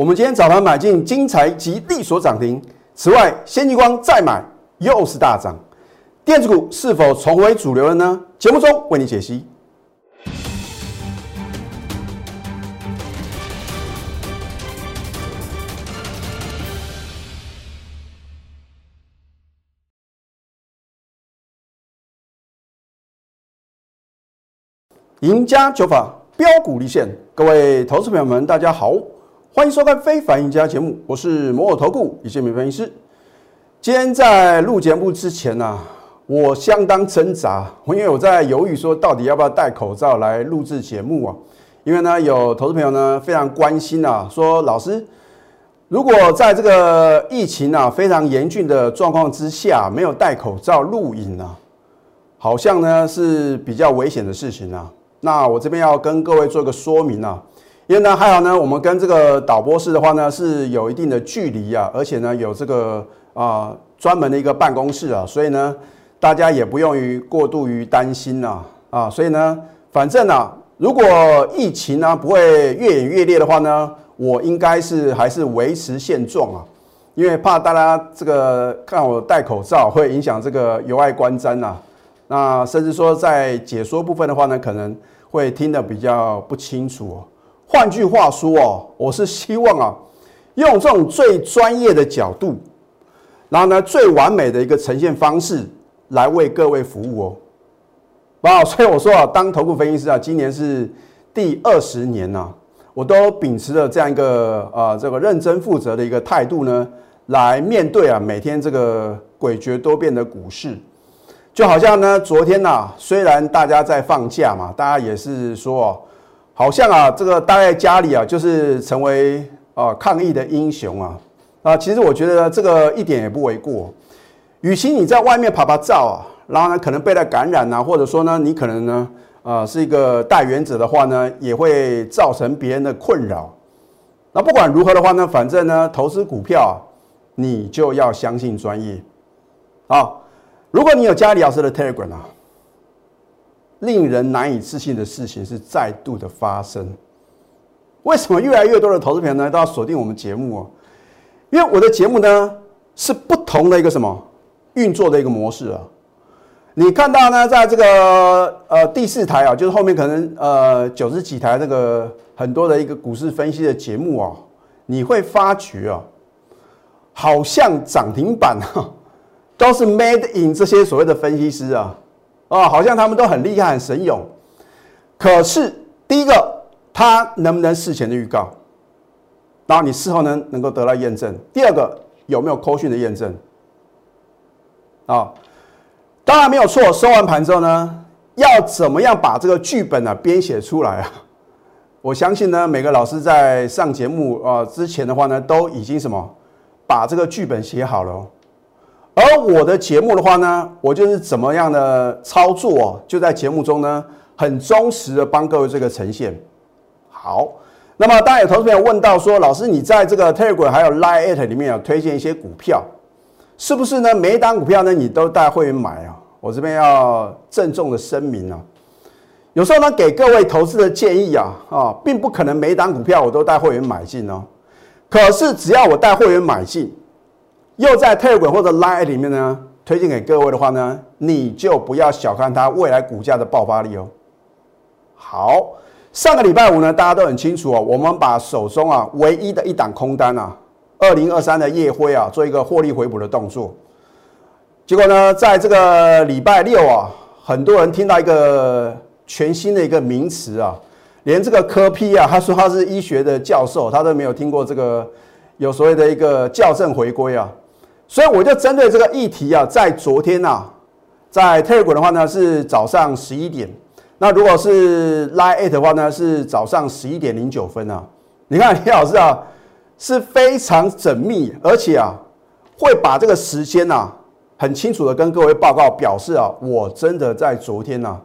我们今天早盘买进金财及利所涨停，此外，先进光再买又是大涨，电子股是否重回主流了呢？节目中为你解析。赢家九法标股立现，各位投资朋友们，大家好，欢迎收看《非凡赢家》节目，我是摩尔投顾李建明分析师。今天在录节目之前呢、我相当挣扎，因为我在犹豫说到底要不要戴口罩来录制节目啊？因为呢，有投资朋友呢非常关心啊，说老师，如果在这个疫情啊非常严峻的状况之下，没有戴口罩录影啊，好像呢是比较危险的事情啊。那我这边要跟各位做一个说明啊，因为呢还好呢，我们跟这个导播室的话呢是有一定的距离啊，而且呢有这个啊专门的一个办公室啊，所以呢大家也不用于过度于担心呐啊，所以呢反正呢、如果疫情呢不会越演越烈的话呢，我应该是还是维持现状啊，因为怕大家这个看我戴口罩会影响这个由爱观瞻呐、那甚至说在解说部分的话呢，可能会听得比较不清楚哦。换句话说哦，我是希望啊，用这种最专业的角度，然后呢最完美的一个呈现方式来为各位服务哦。啊，所以我说啊，当投顾分析师啊，今年是第二十年呐、我都秉持着这样一个啊这个认真负责的一个态度呢，来面对啊每天这个诡谲多变的股市。就好像呢，昨天呐、虽然大家在放假嘛，大家也是说，好像啊，这个待在家里啊，就是成为啊抗疫的英雄啊啊，其实我觉得这个一点也不为过。与其你在外面拍拍照啊，然后呢可能被他感染啊，或者说呢你可能呢呃是一个带源者的话呢，也会造成别人的困扰。那不管如何的话呢，反正呢投资股票啊，你就要相信专业啊。如果你有加李老师的 Telegram 啊，令人难以置信的事情是再度的发生。为什么越来越多的投资朋友呢都要锁定我们节目哦？因为我的节目呢是不同的一个什么运作的一个模式啊。你看到呢，在这个呃第四台啊，就是后面可能呃九十几台那个很多的一个股市分析的节目啊，你会发觉啊，好像涨停板啊。都是 made in 这些所谓的分析师啊，啊，好像他们都很厉害、很神勇。可是第一个，他能不能事前的预告？然后你事后能能够得到验证？第二个，有没有扣讯的验证？啊，当然没有错。收完盘之后呢，要怎么样把这个剧本呢、啊、编写出来啊？我相信呢，每个老师在上节目啊之前的话呢，都已经什么把这个剧本写好了、而我的节目的话呢，我就是怎么样的操作、哦，就在节目中呢，很忠实的帮各位这个呈现。好，那么当然有投资朋友问到说，老师你在这个 Telegram 还有 Line at 里面有推荐一些股票，是不是呢？每一档股票呢，你都带会员买啊？我这边要郑重的声明啊，有时候呢，给各位投资的建议啊，啊，并不可能每一档股票我都带会员买进哦。可是只要我带会员买进，又在特股或者 Line 里面呢，推荐给各位的话呢，你就不要小看它未来股价的爆发力哦。好，上个礼拜五呢，大家都很清楚哦，我们把手中啊唯一的一档空单啊，二零二三的夜辉啊，做一个获利回补的动作。结果呢，在这个礼拜六啊，很多人听到一个全新的一个名词啊，连这个科批啊，他说他是医学的教授，他都没有听过这个有所谓的一个校正回归啊。所以我就针对这个议题啊，在昨天啊，在 Telegram 的话呢是早上十一点，那如果是 Line 的话呢是早上十一点零九分啊。你看李老师啊是非常缜密，而且啊会把这个时间啊很清楚的跟各位报告，表示啊我真的在昨天啊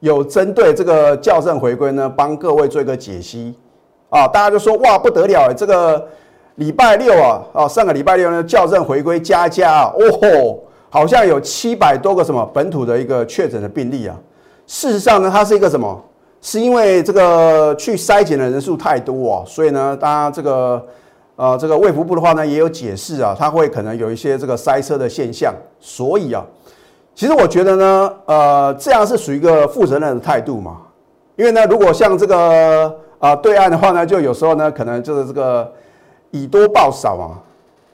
有针对这个校正回归呢帮各位做一个解析啊，大家就说哇不得了哎，这个。礼拜六啊，啊，上个礼拜六呢，校正回归加加啊，哦吼，好像有七百多个什么本土的一个确诊的病例啊。事实上呢，它是一个什么？是因为这个去筛检的人数太多啊，所以呢，大家这个呃，这个卫福部的话呢也有解释啊，它会可能有一些这个塞车的现象，所以啊，其实我觉得呢，呃，这样是属于一个负责任的态度嘛，因为呢，如果像这个啊对岸的话呢，就有时候呢可能就是这个以多报少啊，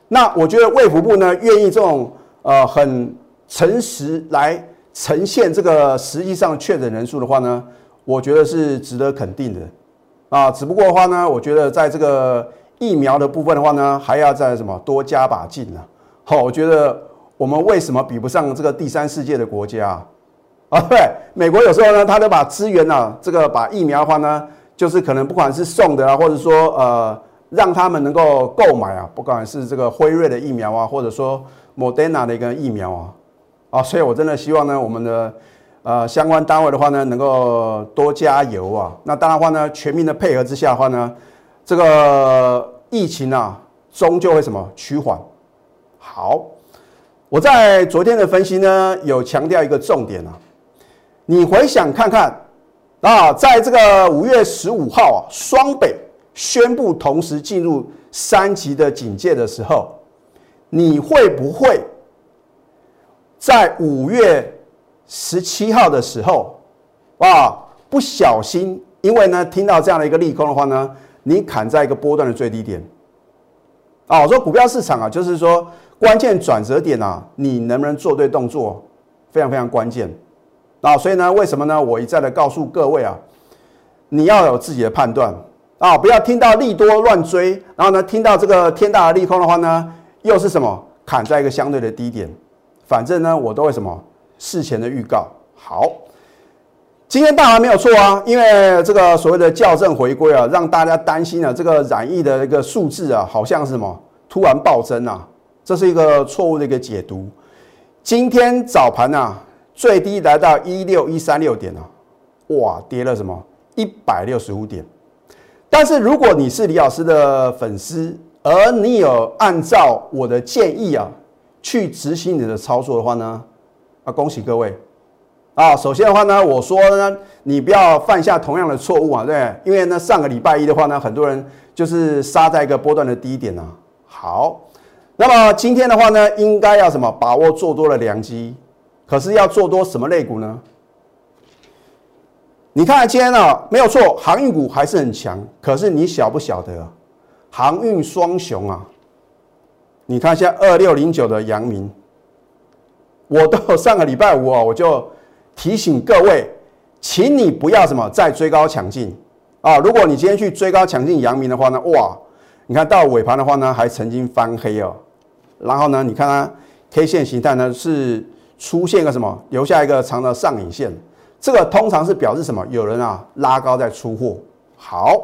那我觉得卫福部呢愿意这种呃很诚实来呈现这个实际上确诊人数的话呢，我觉得是值得肯定的啊，只不过的话呢，我觉得在这个疫苗的部分的话呢，还要再什么多加把劲呢？好，我觉得我们为什么比不上这个第三世界的国家啊？对，美国有时候呢，他都把资源呢，这个把疫苗的话呢，就是可能不管是送的啊，或者说呃，让他们能够购买啊，不管是这个辉瑞的疫苗啊，或者说 Modena 的一个疫苗啊，啊，所以我真的希望呢，我们的呃相关单位的话呢，能够多加油啊。那当然话呢，全民的配合之下的话呢。这个疫情啊，终究会什么趋缓？好，我在昨天的分析呢，有强调一个重点啊。你回想看看啊，在这个五月十五号啊，双北宣布同时进入三级的警戒的时候，你会不会在五月十七号的时候啊，不小心，因为呢，听到这样的一个利空的话呢？你砍在一个波段的最低点，啊，我说股票市场啊，就是说关键转折点啊，你能不能做对动作，非常非常关键，啊，所以呢，为什么呢？我一再的告诉各位啊，你要有自己的判断啊，不要听到利多乱追，然后呢，听到这个天大的利空的话呢，又是什么？砍在一个相对的低点，反正呢，我都会什么？事前的预告。好。今天大盘没有错啊，因为这个所谓的校正回归啊，让大家担心啊，这个染疫的一个数字啊，好像是什么？突然暴增啊，这是一个错误的一个解读。今天早盘啊，最低来到一六一三六点啊，哇，跌了什么？一百六十五点。但是如果你是李老师的粉丝，而你有按照我的建议啊，去执行你的操作的话呢，啊，恭喜各位。啊，首先的话呢，我说呢，你不要犯下同样的错误啊，对，因为呢，上个礼拜一的话呢，很多人就是杀在一个波段的低点啊。好，那么今天的话呢，应该要什么？把握做多的良机，可是要做多什么类股呢？你看今天呢，没有错，航运股还是很强，可是你晓不晓得，航运双雄啊？你看一下二六零九的阳明，我都上个礼拜五啊，我就。提醒各位，请你不要什么再追高抢进啊！如果你今天去追高抢进阳明的话呢，哇，你看到尾盘的话呢，还曾经翻黑哦。然后呢，你看它 K 线形态呢是出现个什么，留下一个长的上影线，这个通常是表示什么？有人啊拉高在出货。好，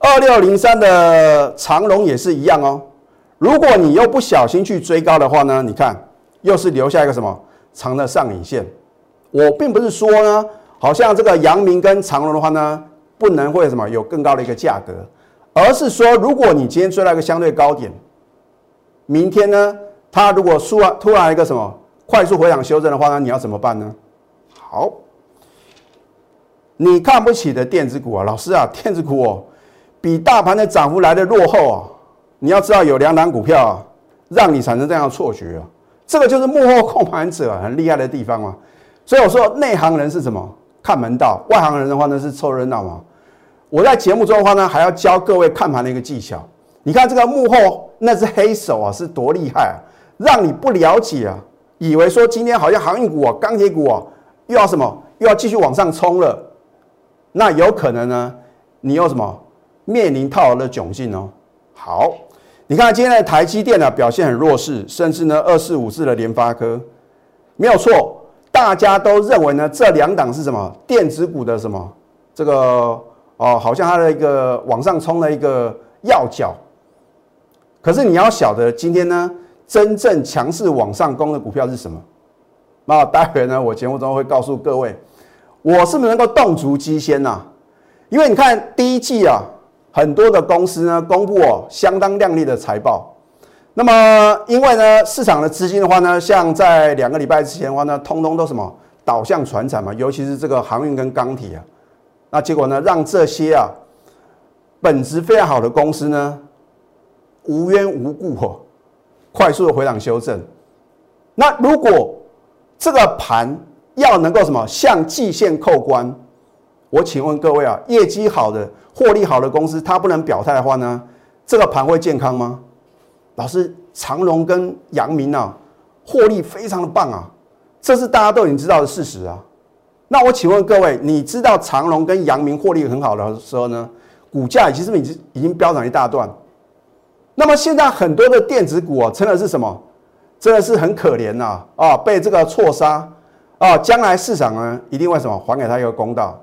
二六零三的长龙也是一样哦。如果你又不小心去追高的话呢，你看又是留下一个什么长的上影线。我并不是说呢，好像这个阳明跟长隆的话呢，不能会什么有更高的一个价格，而是说，如果你今天追到一个相对高点，明天呢，它如果突然突然一个什么快速回档修正的话呢，你要怎么办呢？好，你看不起的电子股啊，老师啊，电子股哦，比大盘的涨幅来的落后啊，你要知道有两档股票啊，让你产生这样的错觉啊，这个就是幕后控盘者很厉害的地方啊。所以我说，内行人是什么？看门道；外行人的话呢，是凑热闹嘛。我在节目中的话呢，还要教各位看盘的一个技巧。你看这个幕后那只黑手啊，是多厉害啊！让你不了解啊，以为说今天好像航运股啊、钢铁股啊，又要什么，又要继续往上冲了。那有可能呢，你有什么面临套牢的窘境哦。好，你看今天的台积电呢，表现很弱势，甚至呢，二四五四的联发科没有错。大家都认为呢，这两档是什么电子股的什么这个哦，好像它的一个往上冲的一个要角。可是你要晓得，今天呢，真正强势往上攻的股票是什么？那待会呢，我节目中会告诉各位，我是不是能够动足机先呐？因为你看第一季啊，很多的公司呢，公布哦相当亮丽的财报。那么，因为呢，市场的资金的话呢，像在两个礼拜之前的话呢，通通都什么导向船产嘛，尤其是这个航运跟钢铁啊，那结果呢，让这些啊本质非常好的公司呢，无缘无故哦，快速的回档修正。那如果这个盘要能够什么向季线扣关，我请问各位啊，业绩好的、获利好的公司，它不能表态的话呢，这个盘会健康吗？老师，长荣跟阳明啊，获利非常的棒啊，这是大家都已经知道的事实啊。那我请问各位，你知道长荣跟阳明获利很好的时候呢，股价其实已经已经飙涨一大段。那么现在很多的电子股啊，真的是什么？真的是很可怜呐啊，被这个错杀啊，将来市场呢一定会什么还给他一个公道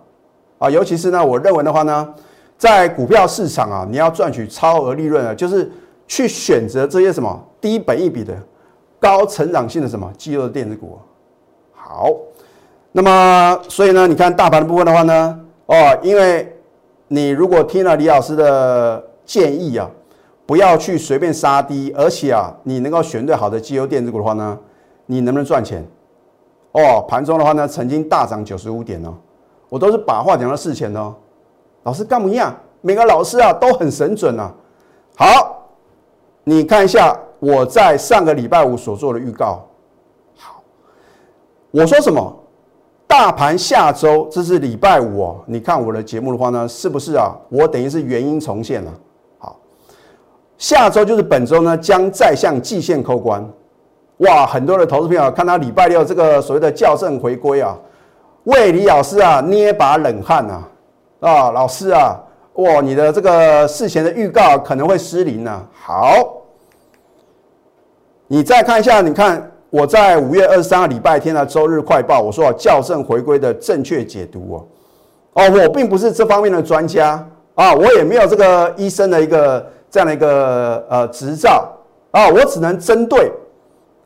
啊。尤其是呢，我认为的话呢，在股票市场啊，你要赚取超额利润啊，就是去选择这些什么低本益比的、高成长性的什么肌肉的电子股。好。那么，所以呢，你看大盘的部分的话呢，哦，因为你如果听了李老师的建议啊，不要去随便杀低，而且啊，你能够选对好的绩优电子股的话呢，你能不能赚钱？哦，盘中的话呢，曾经大涨九十五点哦，我都是把话讲到事前哦。老师干不一样，每个老师啊都很神准啊。好，你看一下我在上个礼拜五所做的预告。好，我说什么？大盘下周，这是礼拜五哦。你看我的节目的话呢，是不是啊？我等于是原因重现了。好，下周就是本周呢，将再向季线扣关。哇，很多的投资朋友看到礼拜六这个所谓的校正回归啊，为李老师啊捏把冷汗啊啊，老师啊，哇，你的这个事前的预告可能会失灵呢。好，你再看一下，你看。我在五月二十三号礼拜天的周日快报，我说校正回归的正确解读哦，哦，我并不是这方面的专家啊，我也没有这个医生的一个这样的一个呃执照啊，我只能针对，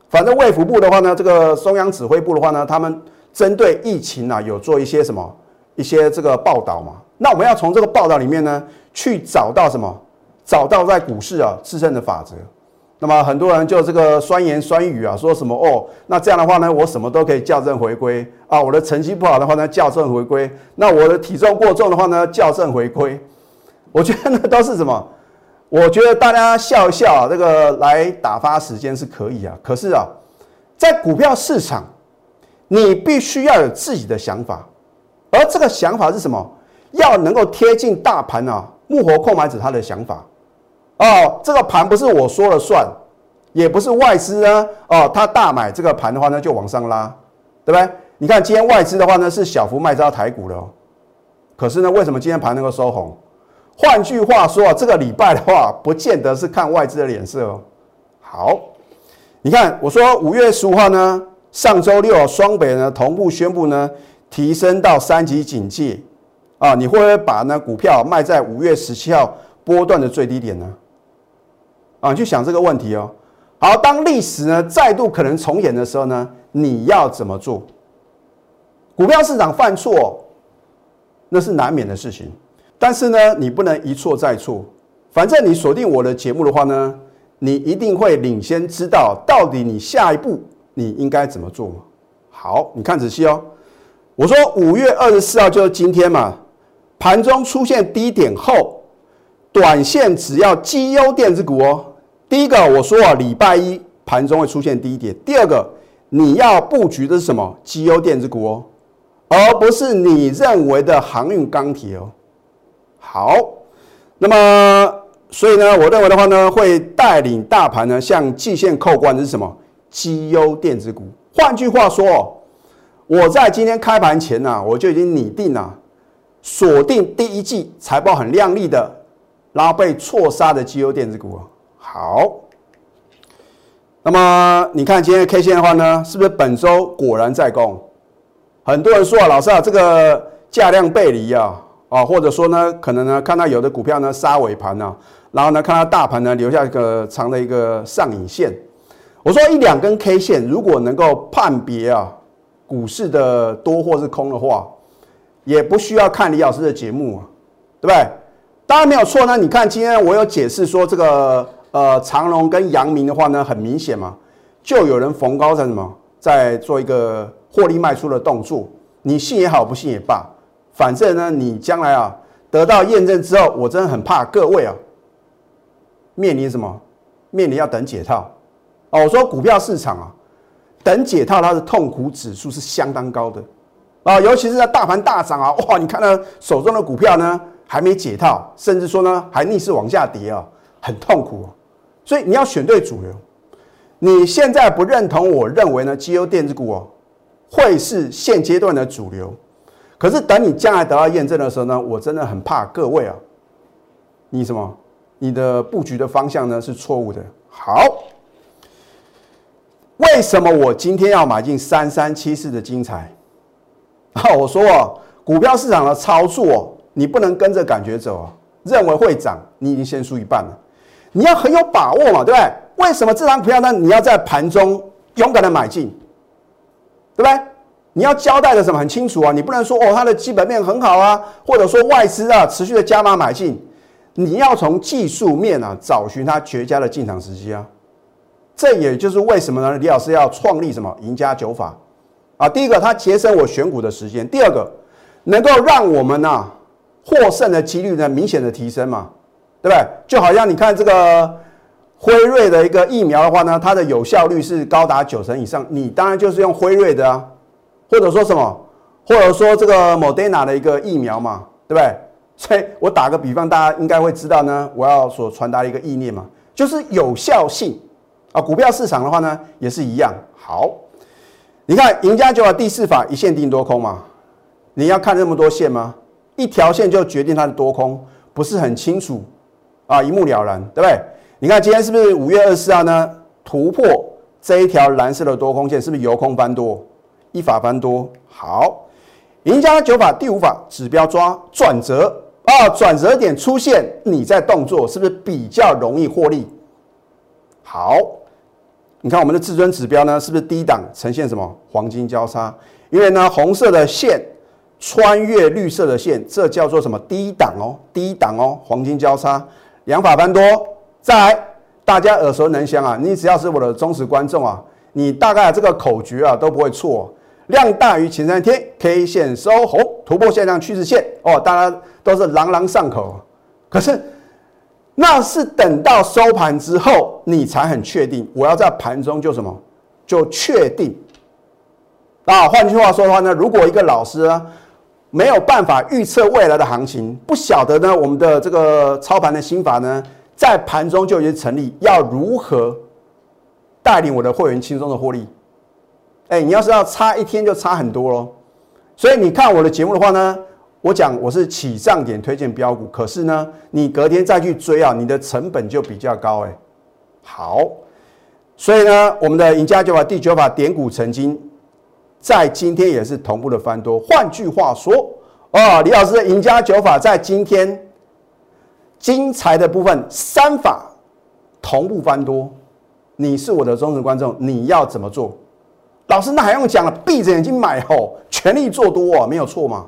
反正卫福部的话呢，这个中央指挥部的话呢，他们针对疫情啊有做一些什么一些这个报道嘛，那我们要从这个报道里面呢去找到什么，找到在股市啊自身的法则。那么很多人就这个酸言酸语啊，说什么哦？那这样的话呢，我什么都可以校正回归啊。我的成绩不好的话呢，校正回归。那我的体重过重的话呢，校正回归。我觉得那都是什么？我觉得大家笑一笑，这个来打发时间是可以啊。可是啊，在股票市场，你必须要有自己的想法，而这个想法是什么？要能够贴近大盘啊，幕后控买者他的想法。哦，这个盘不是我说了算，也不是外资呢。哦，他大买这个盘的话呢，就往上拉，对不对？你看今天外资的话呢，是小幅卖招台股的哦。可是呢，为什么今天盘能够收红？换句话说，这个礼拜的话，不见得是看外资的脸色哦。好，你看我说五月十五号呢，上周六双北呢同步宣布呢，提升到三级警戒啊，你会不会把呢股票卖在五月十七号波段的最低点呢？啊，去想这个问题哦。好，当历史呢再度可能重演的时候呢，你要怎么做？股票市场犯错，那是难免的事情。但是呢，你不能一错再错。反正你锁定我的节目的话呢，你一定会领先知道到底你下一步你应该怎么做。好，你看仔细哦。我说五月二十四号就是今天嘛，盘中出现低点后，短线只要绩优电子股哦。第一个我说啊，礼拜一盘中会出现低点。第二个，你要布局的是什么？绩优电子股哦，而不是你认为的航运钢铁哦。好，那么所以呢，我认为的话呢，会带领大盘呢向季线扣关的是什么？绩优电子股。换句话说，我在今天开盘前呢，我就已经拟定了锁定第一季财报很亮丽的，然后被错杀的绩优电子股。好，那么你看今天的 K 线的话呢，是不是本周果然在攻？很多人说啊，老师啊，这个价量背离啊，啊，或者说呢，可能呢看到有的股票呢杀尾盘呢，然后呢看到大盘呢留下一个长的一个上影线。我说一两根 K 线如果能够判别啊股市的多或是空的话，也不需要看李老师的节目啊，对不对？当然没有错呢。你看今天我有解释说这个。呃，长隆跟阳明的话呢，很明显嘛，就有人逢高在什么，在做一个获利卖出的动作。你信也好，不信也罢，反正呢，你将来啊得到验证之后，我真的很怕各位啊面临什么面临要等解套哦。我说股票市场啊，等解套它的痛苦指数是相当高的啊，尤其是在大盘大涨啊，哇，你看到手中的股票呢还没解套，甚至说呢还逆势往下跌啊，很痛苦。所以你要选对主流。你现在不认同，我认为呢，绩优电子股哦会是现阶段的主流。可是等你将来得到验证的时候呢，我真的很怕各位啊，你什么？你的布局的方向呢是错误的。好，为什么我今天要买进三三七四的精彩？啊，我说哦，股票市场的操作，你不能跟着感觉走啊，认为会涨，你已经先输一半了。你要很有把握嘛，对不对？为什么这张股票呢？你要在盘中勇敢的买进，对不对？你要交代的什么很清楚啊？你不能说哦，它的基本面很好啊，或者说外资啊持续的加码买进。你要从技术面啊找寻它绝佳的进场时机啊。这也就是为什么呢？李老师要创立什么赢家九法啊？第一个，它节省我选股的时间；第二个，能够让我们呢获胜的几率呢明显的提升嘛。对不对？就好像你看这个辉瑞的一个疫苗的话呢，它的有效率是高达九成以上。你当然就是用辉瑞的啊，或者说什么，或者说这个 Modena 的一个疫苗嘛，对不对？所以我打个比方，大家应该会知道呢，我要所传达一个意念嘛，就是有效性啊。股票市场的话呢，也是一样。好，你看赢家九法第四法一线定多空嘛，你要看那么多线吗？一条线就决定它的多空，不是很清楚。啊，一目了然，对不对？你看今天是不是五月二十四号呢？突破这一条蓝色的多空线，是不是由空翻多，一法翻多？好，赢家九法第五法指标抓转折啊，转折点出现，你在动作是不是比较容易获利？好，你看我们的至尊指标呢，是不是低档呈现什么黄金交叉？因为呢，红色的线穿越绿色的线，这叫做什么低档哦，低档哦，黄金交叉。两法翻多，再来，大家耳熟能详啊！你只要是我的忠实观众啊，你大概这个口诀啊都不会错。量大于前三天，K 线收红，突破下降趋势线哦，大家都是朗朗上口。可是那是等到收盘之后，你才很确定。我要在盘中就什么，就确定。啊，换句话说的话呢，如果一个老师啊。没有办法预测未来的行情，不晓得呢。我们的这个操盘的心法呢，在盘中就已经成立。要如何带领我的会员轻松的获利？哎，你要是要差一天就差很多喽。所以你看我的节目的话呢，我讲我是起涨点推荐标股，可是呢，你隔天再去追啊，你的成本就比较高哎。好，所以呢，我们的赢家九法第九法点股成金。在今天也是同步的翻多。换句话说，哦，李老师的赢家九法在今天精彩的部分三法同步翻多。你是我的忠实观众，你要怎么做？老师那还用讲了？闭着眼睛买吼，全力做多啊，没有错嘛？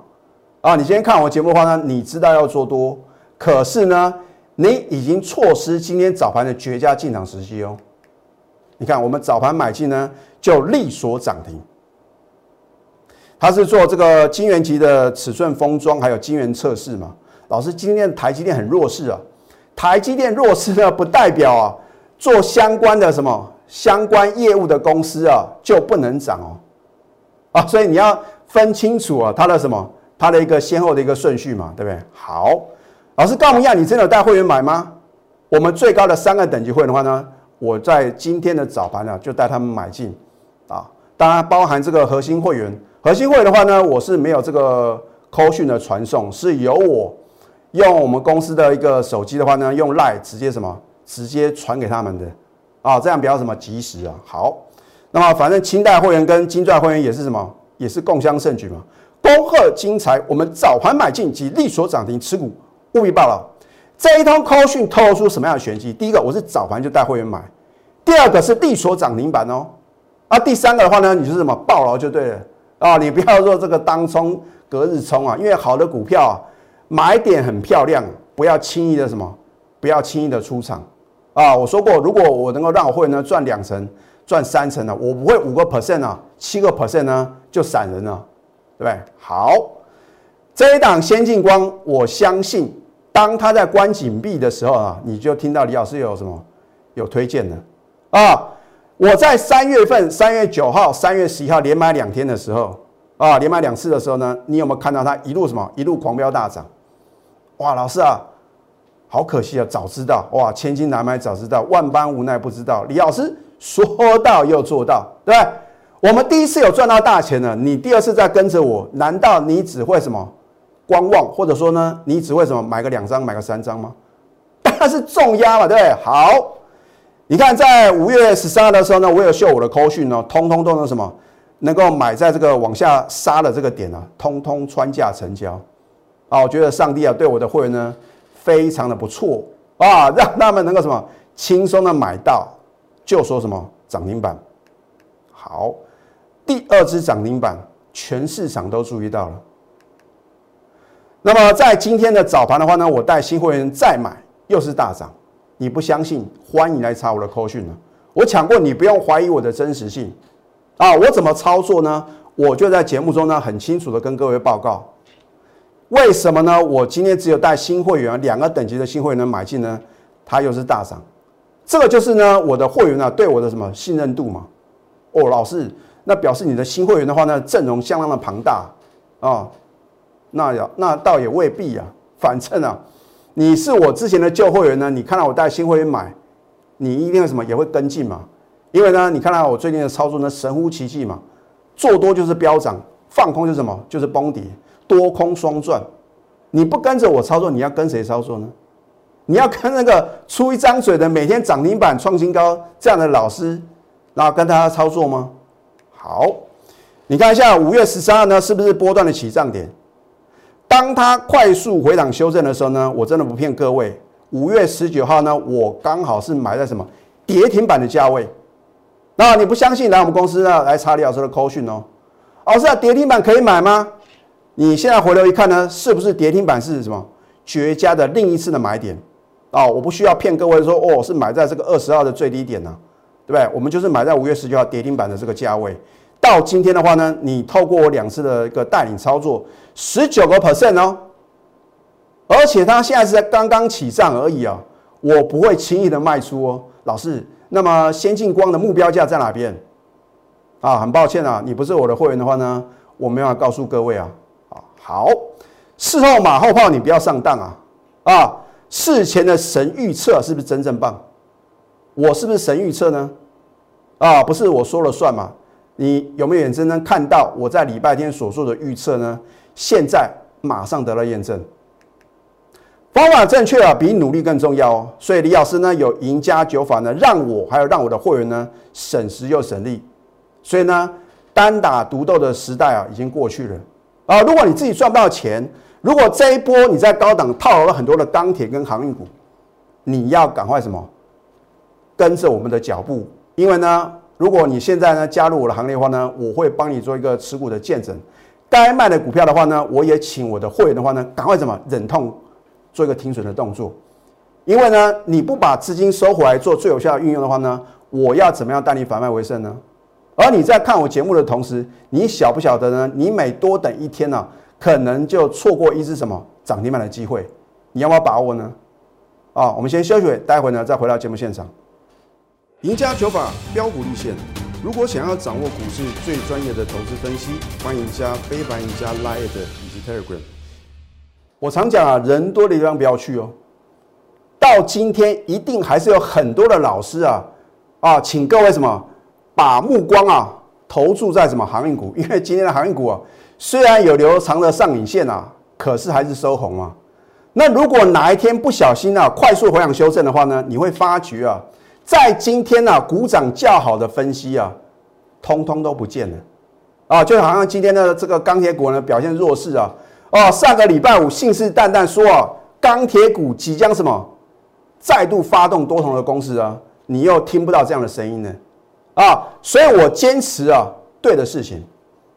啊，你今天看我节目的话呢，你知道要做多，可是呢，你已经错失今天早盘的绝佳进场时机哦。你看我们早盘买进呢，就力所涨停。他是做这个晶圆级的尺寸封装，还有晶圆测试嘛？老师，今天台积电很弱势啊。台积电弱势呢，不代表啊做相关的什么相关业务的公司啊就不能涨哦。啊，所以你要分清楚啊，它的什么，它的一个先后的一个顺序嘛，对不对？好，老师告诉一下，你真的有带会员买吗？我们最高的三个等级会员的话呢，我在今天的早盘呢就带他们买进啊，当然包含这个核心会员。核心会员的话呢，我是没有这个扣讯的传送，是由我用我们公司的一个手机的话呢，用 Line 直接什么直接传给他们的啊，这样比较什么及时啊。好，那么反正清代会员跟金钻会员也是什么，也是共襄盛举嘛。恭贺金财，我们早盘买进及利所涨停持股务必报了。这一通扣讯透露出什么样的玄机？第一个，我是早盘就带会员买；第二个是利所涨停板哦。啊，第三个的话呢，你是什么爆牢就对了。啊，你不要做这个当冲、隔日冲啊，因为好的股票啊，买点很漂亮，不要轻易的什么，不要轻易的出场啊。我说过，如果我能够让我会员呢赚两成、赚三成呢，我不会五个 percent 啊，七个 percent 呢就散人了，对不对？好，这一档先进光，我相信当它在关紧闭的时候啊，你就听到李老师有什么有推荐的啊。我在三月份，三月九号、三月十一号连买两天的时候啊，连买两次的时候呢，你有没有看到它一路什么一路狂飙大涨？哇，老师啊，好可惜啊，早知道哇，千金难买早知道，万般无奈不知道。李老师说到又做到，对？我们第一次有赚到大钱了，你第二次再跟着我，难道你只会什么观望，或者说呢，你只会什么买个两张、买个三张吗？当然是重压嘛，对不对？好。你看，在五月十三号的时候呢，我有秀我的扣讯呢，通通都能什么，能够买在这个往下杀的这个点啊，通通穿价成交啊！我觉得上帝啊，对我的会员呢，非常的不错啊，让他们能够什么轻松的买到，就说什么涨停板。好，第二只涨停板，全市场都注意到了。那么在今天的早盘的话呢，我带新会员再买，又是大涨。你不相信，欢迎来查我的扣讯呢。我讲过，你不用怀疑我的真实性啊。我怎么操作呢？我就在节目中呢，很清楚的跟各位报告。为什么呢？我今天只有带新会员两个等级的新会员买进呢？它又是大涨，这个就是呢，我的会员呢对我的什么信任度嘛？哦，老师，那表示你的新会员的话呢，阵容相当的庞大啊。那呀，那倒也未必呀，反正啊。你是我之前的旧会员呢？你看到我带新会员买，你一定什么也会跟进嘛？因为呢，你看到我最近的操作呢，神乎其技嘛，做多就是飙涨，放空就是什么？就是崩跌，多空双赚。你不跟着我操作，你要跟谁操作呢？你要跟那个出一张嘴的每天涨停板创新高这样的老师，然后跟他操作吗？好，你看一下五月十三号呢，是不是波段的起涨点？当它快速回档修正的时候呢，我真的不骗各位，五月十九号呢，我刚好是买在什么跌停板的价位。那你不相信，来我们公司呢来查李老师的扣讯哦。老师啊，跌停板可以买吗？你现在回头一看呢，是不是跌停板是什么绝佳的另一次的买点啊？我不需要骗各位说哦，是买在这个二十号的最低点呢，对不对？我们就是买在五月十九号跌停板的这个价位。到今天的话呢，你透过我两次的一个带领操作，十九个 percent 哦，而且它现在是在刚刚起涨而已啊，我不会轻易的卖出哦，老师。那么先进光的目标价在哪边？啊，很抱歉啊，你不是我的会员的话呢，我没办法告诉各位啊。好，事后马后炮，你不要上当啊。啊，事前的神预测是不是真正棒？我是不是神预测呢？啊，不是我说了算嘛？你有没有眼睁睁看到我在礼拜天所做的预测呢？现在马上得到验证，方法正确啊，比努力更重要哦。所以李老师呢有赢家九法呢，让我还有让我的会员呢省时又省力。所以呢，单打独斗的时代啊已经过去了啊。如果你自己赚不到钱，如果这一波你在高档套牢了很多的钢铁跟航运股，你要赶快什么？跟着我们的脚步，因为呢。如果你现在呢加入我的行列的话呢，我会帮你做一个持股的见证。该卖的股票的话呢，我也请我的会员的话呢，赶快怎么忍痛做一个停损的动作。因为呢，你不把资金收回来做最有效的运用的话呢，我要怎么样带你反败为胜呢？而你在看我节目的同时，你晓不晓得呢？你每多等一天呢，可能就错过一只什么涨停板的机会。你要不要把握呢？啊，我们先休息，待会呢再回到节目现场。赢家九法标股立线。如果想要掌握股市最专业的投资分析，欢迎加非凡、赢家 Line 以及 Telegram。我常讲啊，人多的地方不要去哦。到今天一定还是有很多的老师啊啊，请各位什么把目光啊投注在什么航运股？因为今天的航运股啊，虽然有留长的上影线啊，可是还是收红啊。那如果哪一天不小心啊，快速回档修正的话呢，你会发觉啊。在今天呢，股涨较好的分析啊，通通都不见了啊，就好像今天的这个钢铁股呢表现弱势啊，哦，上个礼拜五信誓旦旦说啊，钢铁股即将什么再度发动多头的攻势啊，你又听不到这样的声音呢啊，所以我坚持啊对的事情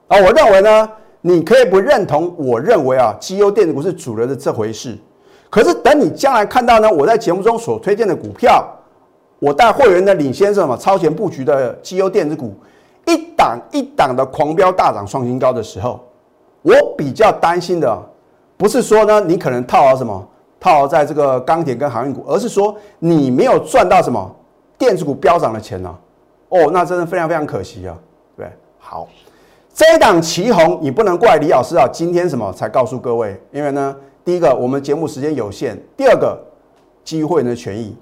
啊，我认为呢，你可以不认同，我认为啊，绩优电子股是主流的这回事，可是等你将来看到呢，我在节目中所推荐的股票。我带会员的领先什么超前布局的绩优电子股，一档一档的狂飙大涨创新高的时候，我比较担心的不是说呢你可能套牢什么套牢在这个钢铁跟航运股，而是说你没有赚到什么电子股飙涨的钱呢？哦，那真的非常非常可惜啊，对好，这一档旗红，你不能怪李老师啊，今天什么才告诉各位？因为呢，第一个我们节目时间有限，第二个机会的权益。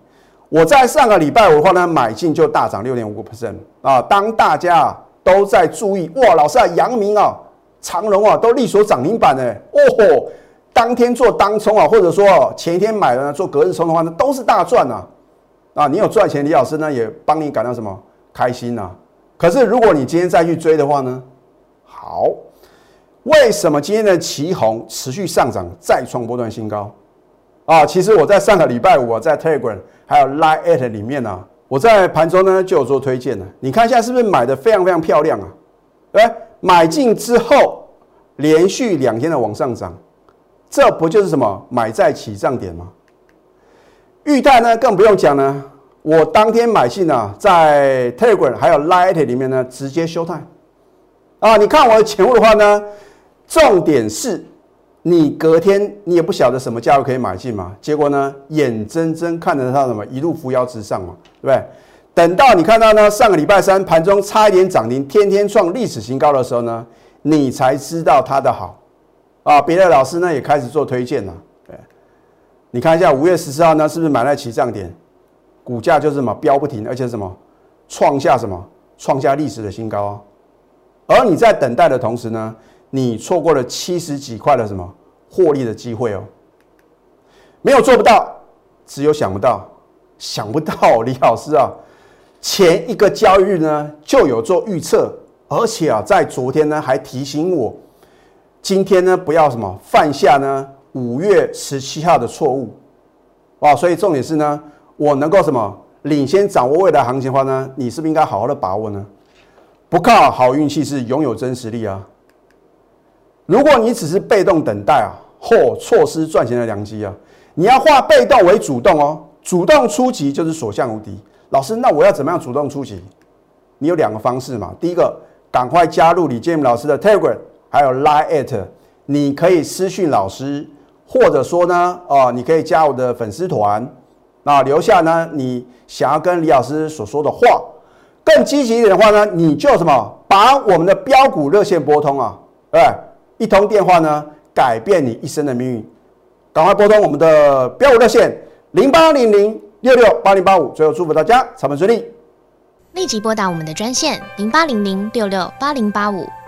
我在上个礼拜五的话呢，买进就大涨六点五个 percent 啊。当大家都在注意哇，老师啊，阳明啊、长荣啊都力所涨停板呢，哦吼，当天做当冲啊，或者说前一天买的做隔日冲的话呢，都是大赚啊。啊，你有赚钱，李老师呢也帮你感到什么开心呐？可是如果你今天再去追的话呢，好，为什么今天的旗红持续上涨，再创波段新高？啊，其实我在上个礼拜五在 Telegram 还有 Line at 里面呢，我在盘中呢就有做推荐了。你看一下是不是买的非常非常漂亮啊？对，买进之后连续两天的往上涨，这不就是什么买在起涨点吗？裕泰呢更不用讲了，我当天买进呢，在 Telegram 还有 Line at 里面呢直接休泰。啊，你看我的前物的话呢，重点是。你隔天你也不晓得什么价位可以买进嘛？结果呢，眼睁睁看着它什么一路扶摇直上嘛，对不对？等到你看到呢，上个礼拜三盘中差一点涨停，天天创历史新高的时候呢，你才知道它的好啊！别的老师呢也开始做推荐了，对，你看一下五月十四号呢，是不是买在起涨点？股价就是什么飙不停，而且什么创下什么创下历史的新高啊！而你在等待的同时呢？你错过了七十几块的什么获利的机会哦？没有做不到，只有想不到，想不到李老师啊，前一个交易日呢就有做预测，而且啊在昨天呢还提醒我，今天呢不要什么犯下呢五月十七号的错误哇！所以重点是呢，我能够什么领先掌握未来行情的话呢，你是不是应该好好的把握呢？不靠好运气是拥有真实力啊！如果你只是被动等待啊，或错失赚钱的良机啊，你要化被动为主动哦，主动出击就是所向无敌。老师，那我要怎么样主动出击？你有两个方式嘛，第一个，赶快加入李建明老师的 Telegram，还有 Line at，你可以私讯老师，或者说呢，哦，你可以加我的粉丝团，那留下呢你想要跟李老师所说的话。更积极一点的话呢，你就什么，把我们的标股热线拨通啊，对。一通电话呢，改变你一生的命运。赶快拨通我们的标股热线零八零零六六八零八五。最后祝福大家财源顺利。立即拨打我们的专线零八零零六六八零八五